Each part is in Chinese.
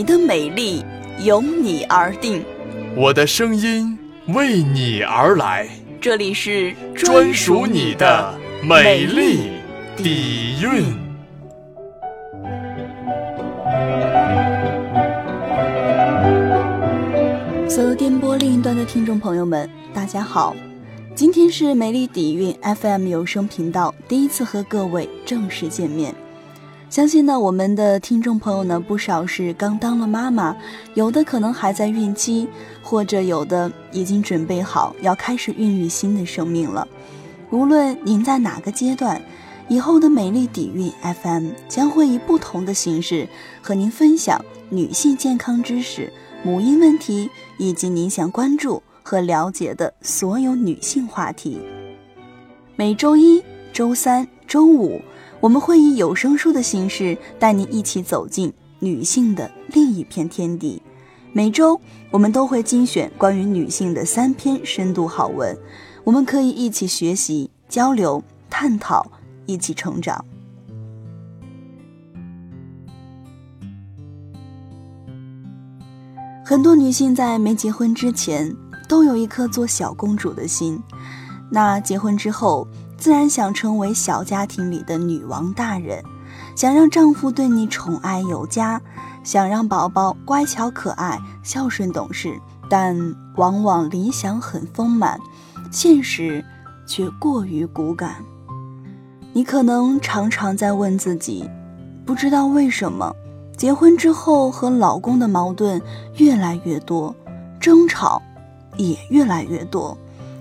你的美丽由你而定，我的声音为你而来。这里是专属你的美丽底蕴。所有电波另一端的听众朋友们，大家好，今天是美丽底蕴 FM 有声频道第一次和各位正式见面。相信呢，我们的听众朋友呢，不少是刚当了妈妈，有的可能还在孕期，或者有的已经准备好要开始孕育新的生命了。无论您在哪个阶段，以后的美丽底蕴 FM 将会以不同的形式和您分享女性健康知识、母婴问题以及您想关注和了解的所有女性话题。每周一、周三、周五。我们会以有声书的形式带您一起走进女性的另一片天地。每周我们都会精选关于女性的三篇深度好文，我们可以一起学习、交流、探讨，一起成长。很多女性在没结婚之前都有一颗做小公主的心，那结婚之后。自然想成为小家庭里的女王大人，想让丈夫对你宠爱有加，想让宝宝乖巧可爱、孝顺懂事。但往往理想很丰满，现实却过于骨感。你可能常常在问自己，不知道为什么结婚之后和老公的矛盾越来越多，争吵也越来越多。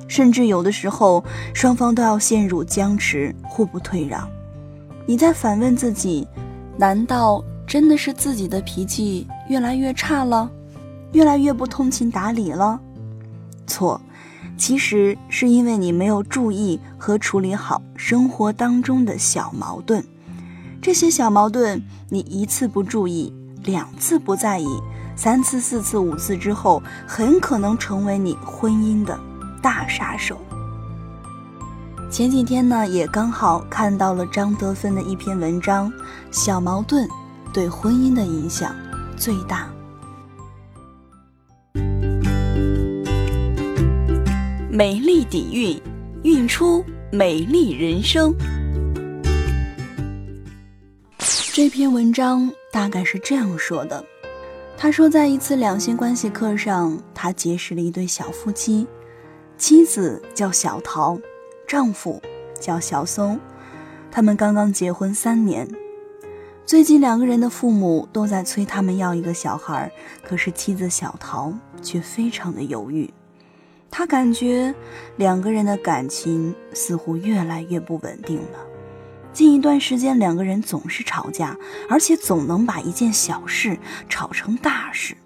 甚至有的时候，双方都要陷入僵持，互不退让。你在反问自己：难道真的是自己的脾气越来越差了，越来越不通情达理了？错，其实是因为你没有注意和处理好生活当中的小矛盾。这些小矛盾，你一次不注意，两次不在意，三次、四次、五次之后，很可能成为你婚姻的。大杀手。前几天呢，也刚好看到了张德芬的一篇文章，《小矛盾对婚姻的影响最大》。美丽底蕴，运出美丽人生。这篇文章大概是这样说的：他说，在一次两性关系课上，他结识了一对小夫妻。妻子叫小桃，丈夫叫小松，他们刚刚结婚三年。最近两个人的父母都在催他们要一个小孩，可是妻子小桃却非常的犹豫。她感觉两个人的感情似乎越来越不稳定了。近一段时间，两个人总是吵架，而且总能把一件小事吵成大事。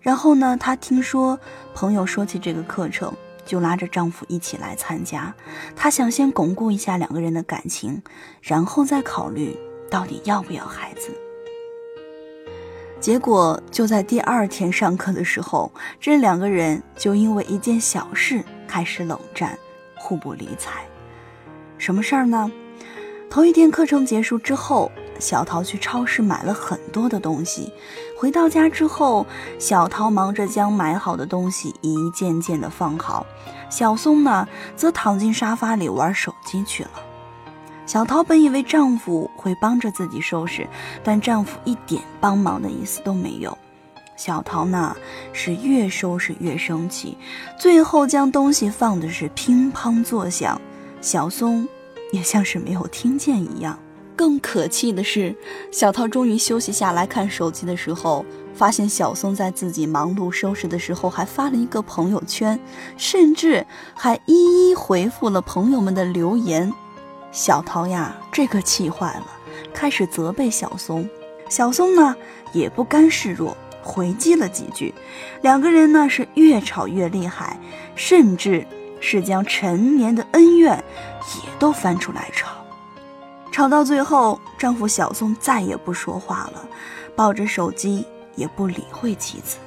然后呢，她听说朋友说起这个课程。就拉着丈夫一起来参加，她想先巩固一下两个人的感情，然后再考虑到底要不要孩子。结果就在第二天上课的时候，这两个人就因为一件小事开始冷战，互不理睬。什么事儿呢？头一天课程结束之后，小桃去超市买了很多的东西。回到家之后，小桃忙着将买好的东西一件件的放好，小松呢则躺进沙发里玩手机去了。小桃本以为丈夫会帮着自己收拾，但丈夫一点帮忙的意思都没有。小桃呢是越收拾越生气，最后将东西放的是乒乓作响。小松。也像是没有听见一样。更可气的是，小涛终于休息下来看手机的时候，发现小松在自己忙碌收拾的时候，还发了一个朋友圈，甚至还一一回复了朋友们的留言。小涛呀，这个气坏了，开始责备小松。小松呢，也不甘示弱，回击了几句。两个人呢，是越吵越厉害，甚至。是将陈年的恩怨也都翻出来吵，吵到最后，丈夫小宋再也不说话了，抱着手机也不理会妻子。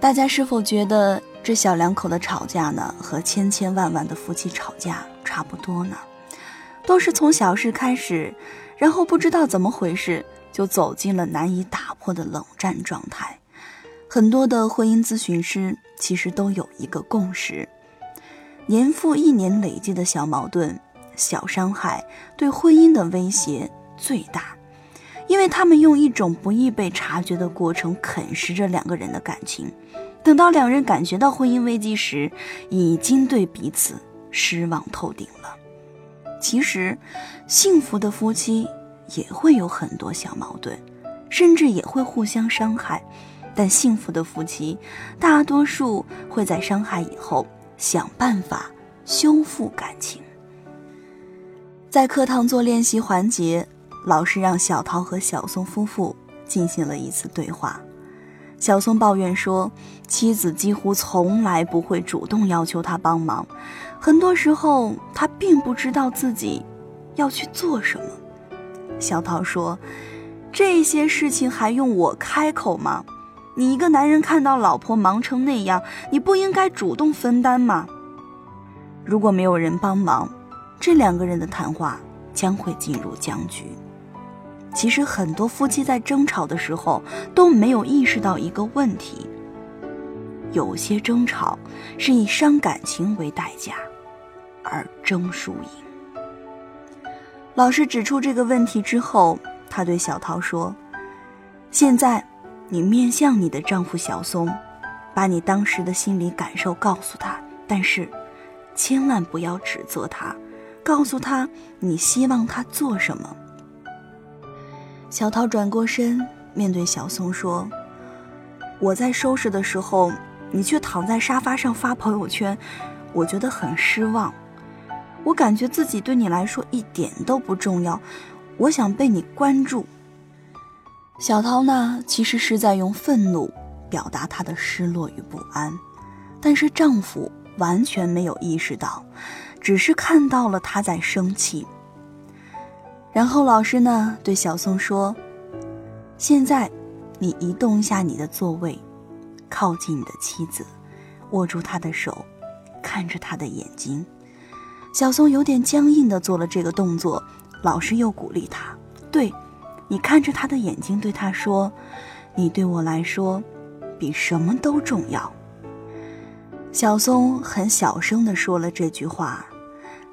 大家是否觉得这小两口的吵架呢，和千千万万的夫妻吵架差不多呢？都是从小事开始，然后不知道怎么回事，就走进了难以打破的冷战状态。很多的婚姻咨询师其实都有一个共识：年复一年累积的小矛盾、小伤害，对婚姻的威胁最大，因为他们用一种不易被察觉的过程啃食着两个人的感情。等到两人感觉到婚姻危机时，已经对彼此失望透顶了。其实，幸福的夫妻也会有很多小矛盾，甚至也会互相伤害。但幸福的夫妻，大多数会在伤害以后想办法修复感情。在课堂做练习环节，老师让小桃和小松夫妇进行了一次对话。小松抱怨说，妻子几乎从来不会主动要求他帮忙，很多时候他并不知道自己要去做什么。小桃说：“这些事情还用我开口吗？你一个男人看到老婆忙成那样，你不应该主动分担吗？”如果没有人帮忙，这两个人的谈话将会进入僵局。其实很多夫妻在争吵的时候都没有意识到一个问题：有些争吵是以伤感情为代价，而争输赢。老师指出这个问题之后，他对小桃说：“现在，你面向你的丈夫小松，把你当时的心理感受告诉他，但是，千万不要指责他，告诉他你希望他做什么。”小桃转过身，面对小松说：“我在收拾的时候，你却躺在沙发上发朋友圈，我觉得很失望。我感觉自己对你来说一点都不重要，我想被你关注。”小桃呢，其实是在用愤怒表达她的失落与不安，但是丈夫完全没有意识到，只是看到了他在生气。然后老师呢对小松说：“现在，你移动一下你的座位，靠近你的妻子，握住她的手，看着她的眼睛。”小松有点僵硬的做了这个动作。老师又鼓励他：“对，你看着他的眼睛，对他说，你对我来说，比什么都重要。”小松很小声地说了这句话。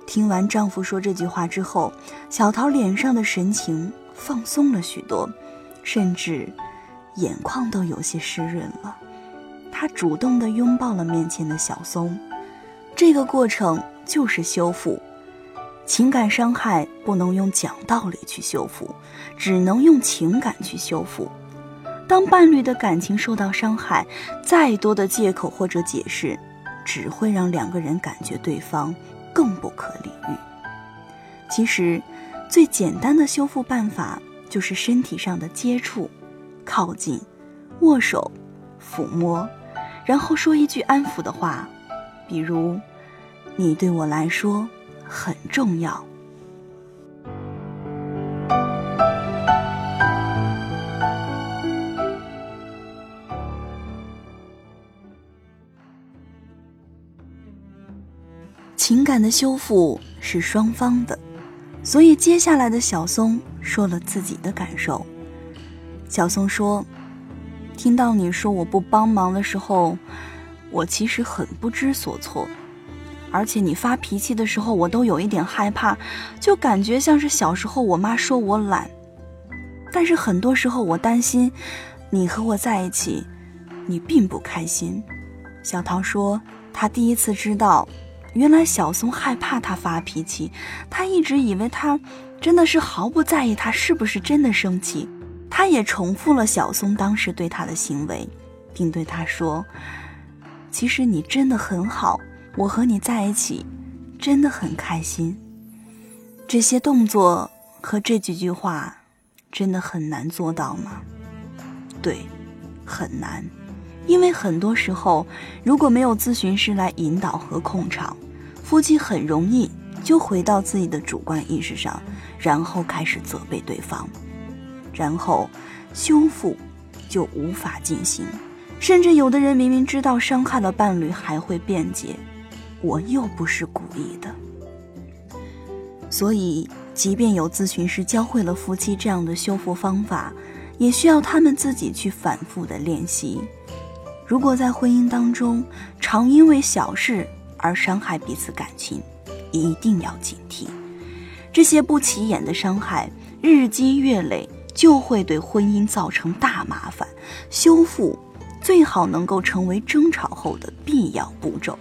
听完丈夫说这句话之后，小桃脸上的神情放松了许多，甚至眼眶都有些湿润了。她主动地拥抱了面前的小松。这个过程就是修复情感伤害，不能用讲道理去修复，只能用情感去修复。当伴侣的感情受到伤害，再多的借口或者解释，只会让两个人感觉对方。更不可理喻。其实，最简单的修复办法就是身体上的接触、靠近、握手、抚摸，然后说一句安抚的话，比如“你对我来说很重要”。的修复是双方的，所以接下来的小松说了自己的感受。小松说：“听到你说我不帮忙的时候，我其实很不知所措，而且你发脾气的时候，我都有一点害怕，就感觉像是小时候我妈说我懒。但是很多时候我担心，你和我在一起，你并不开心。”小桃说：“她第一次知道。”原来小松害怕他发脾气，他一直以为他真的是毫不在意他是不是真的生气。他也重复了小松当时对他的行为，并对他说：“其实你真的很好，我和你在一起真的很开心。”这些动作和这几句话，真的很难做到吗？对，很难，因为很多时候如果没有咨询师来引导和控场。夫妻很容易就回到自己的主观意识上，然后开始责备对方，然后修复就无法进行，甚至有的人明明知道伤害了伴侣，还会辩解：“我又不是故意的。”所以，即便有咨询师教会了夫妻这样的修复方法，也需要他们自己去反复的练习。如果在婚姻当中常因为小事而伤害彼此感情，一定要警惕。这些不起眼的伤害，日积月累就会对婚姻造成大麻烦。修复最好能够成为争吵后的必要步骤。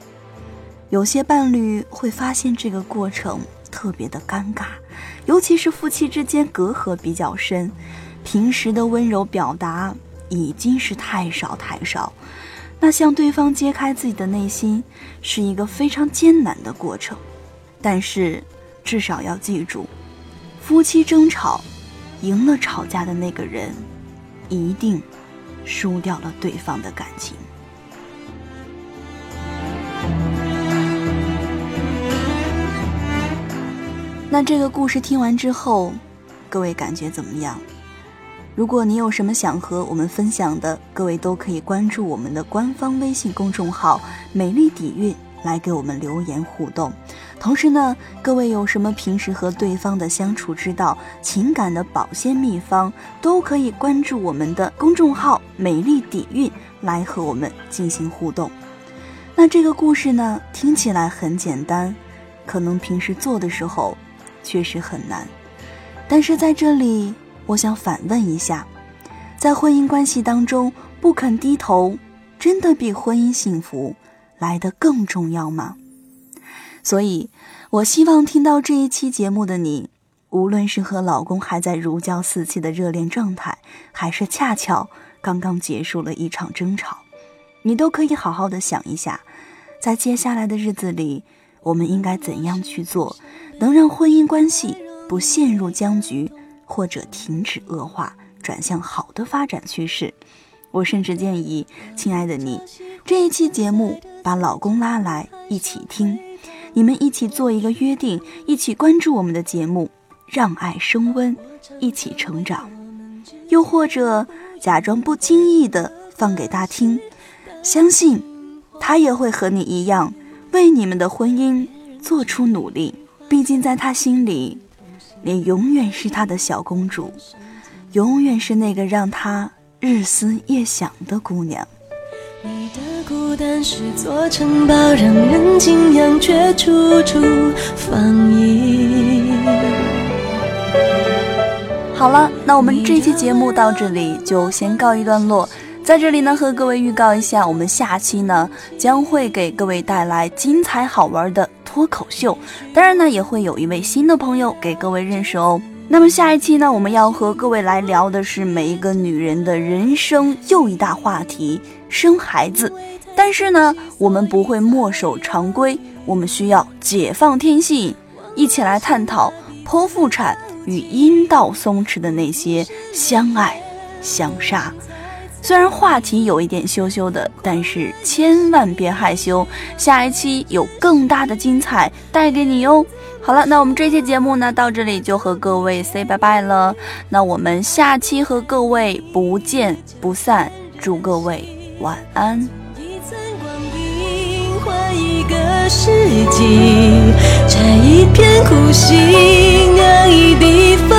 有些伴侣会发现这个过程特别的尴尬，尤其是夫妻之间隔阂比较深，平时的温柔表达已经是太少太少。那向对方揭开自己的内心是一个非常艰难的过程，但是至少要记住，夫妻争吵，赢了吵架的那个人，一定输掉了对方的感情。那这个故事听完之后，各位感觉怎么样？如果你有什么想和我们分享的，各位都可以关注我们的官方微信公众号“美丽底蕴”来给我们留言互动。同时呢，各位有什么平时和对方的相处之道、情感的保鲜秘方，都可以关注我们的公众号“美丽底蕴”来和我们进行互动。那这个故事呢，听起来很简单，可能平时做的时候确实很难，但是在这里。我想反问一下，在婚姻关系当中不肯低头，真的比婚姻幸福来得更重要吗？所以，我希望听到这一期节目的你，无论是和老公还在如胶似漆的热恋状态，还是恰巧刚刚结束了一场争吵，你都可以好好的想一下，在接下来的日子里，我们应该怎样去做，能让婚姻关系不陷入僵局。或者停止恶化，转向好的发展趋势。我甚至建议，亲爱的你，这一期节目把老公拉来一起听，你们一起做一个约定，一起关注我们的节目，让爱升温，一起成长。又或者假装不经意的放给他听，相信他也会和你一样，为你们的婚姻做出努力。毕竟在他心里。你永远是他的小公主，永远是那个让他日思夜想的姑娘。你的孤单是座城堡，让人敬仰，却处处防御。好了，那我们这期节目到这里就先告一段落。在这里呢，和各位预告一下，我们下期呢将会给各位带来精彩好玩的。脱口秀，当然呢，也会有一位新的朋友给各位认识哦。那么下一期呢，我们要和各位来聊的是每一个女人的人生又一大话题——生孩子。但是呢，我们不会墨守常规，我们需要解放天性，一起来探讨剖腹产与阴道松弛的那些相爱相杀。虽然话题有一点羞羞的，但是千万别害羞，下一期有更大的精彩带给你哟。好了，那我们这期节目呢，到这里就和各位 say 拜拜了。那我们下期和各位不见不散，祝各位晚安。一，片苦心，爱一地风。